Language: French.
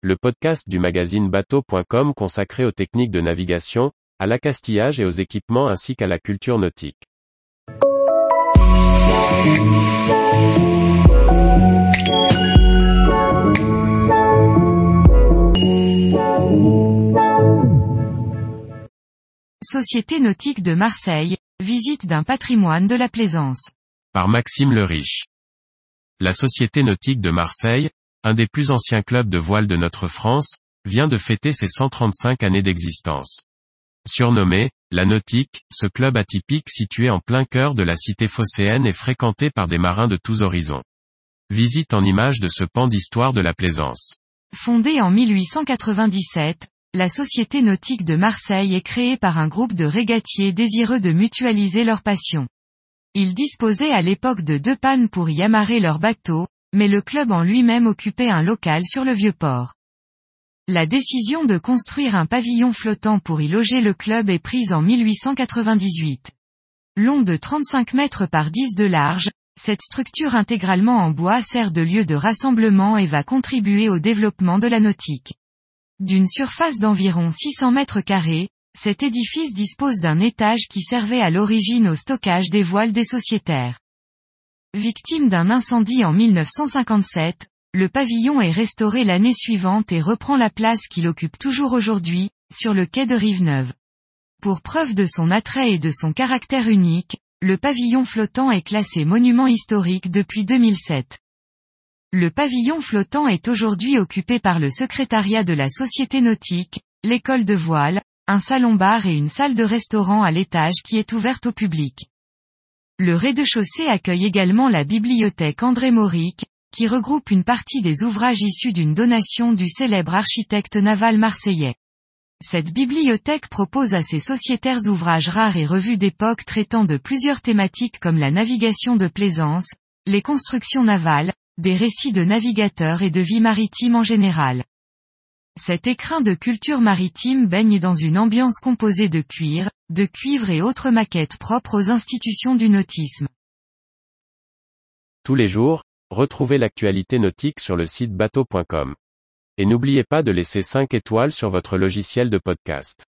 le podcast du magazine bateau.com consacré aux techniques de navigation, à l'accastillage et aux équipements ainsi qu'à la culture nautique. Société nautique de Marseille, visite d'un patrimoine de la plaisance. Par Maxime le Riche. La Société nautique de Marseille, un des plus anciens clubs de voile de notre France, vient de fêter ses 135 années d'existence. Surnommé, la Nautique, ce club atypique situé en plein cœur de la cité phocéenne est fréquenté par des marins de tous horizons. Visite en image de ce pan d'histoire de la plaisance. Fondée en 1897, la Société nautique de Marseille est créée par un groupe de régatiers désireux de mutualiser leur passion. Ils disposaient à l'époque de deux pannes pour y amarrer leurs bateaux, mais le club en lui-même occupait un local sur le vieux port. La décision de construire un pavillon flottant pour y loger le club est prise en 1898. Long de 35 mètres par 10 de large, cette structure intégralement en bois sert de lieu de rassemblement et va contribuer au développement de la nautique. D'une surface d'environ 600 mètres carrés, cet édifice dispose d'un étage qui servait à l'origine au stockage des voiles des sociétaires. Victime d'un incendie en 1957, le pavillon est restauré l'année suivante et reprend la place qu'il occupe toujours aujourd'hui, sur le quai de Rive-Neuve. Pour preuve de son attrait et de son caractère unique, le pavillon flottant est classé monument historique depuis 2007. Le pavillon flottant est aujourd'hui occupé par le secrétariat de la Société nautique, l'école de voile, un salon-bar et une salle de restaurant à l'étage qui est ouverte au public. Le rez-de-chaussée accueille également la bibliothèque André Mauric, qui regroupe une partie des ouvrages issus d'une donation du célèbre architecte naval marseillais. Cette bibliothèque propose à ses sociétaires ouvrages rares et revues d'époque traitant de plusieurs thématiques comme la navigation de plaisance, les constructions navales, des récits de navigateurs et de vie maritime en général. Cet écrin de culture maritime baigne dans une ambiance composée de cuir, de cuivre et autres maquettes propres aux institutions du nautisme. Tous les jours, retrouvez l'actualité nautique sur le site bateau.com. Et n'oubliez pas de laisser 5 étoiles sur votre logiciel de podcast.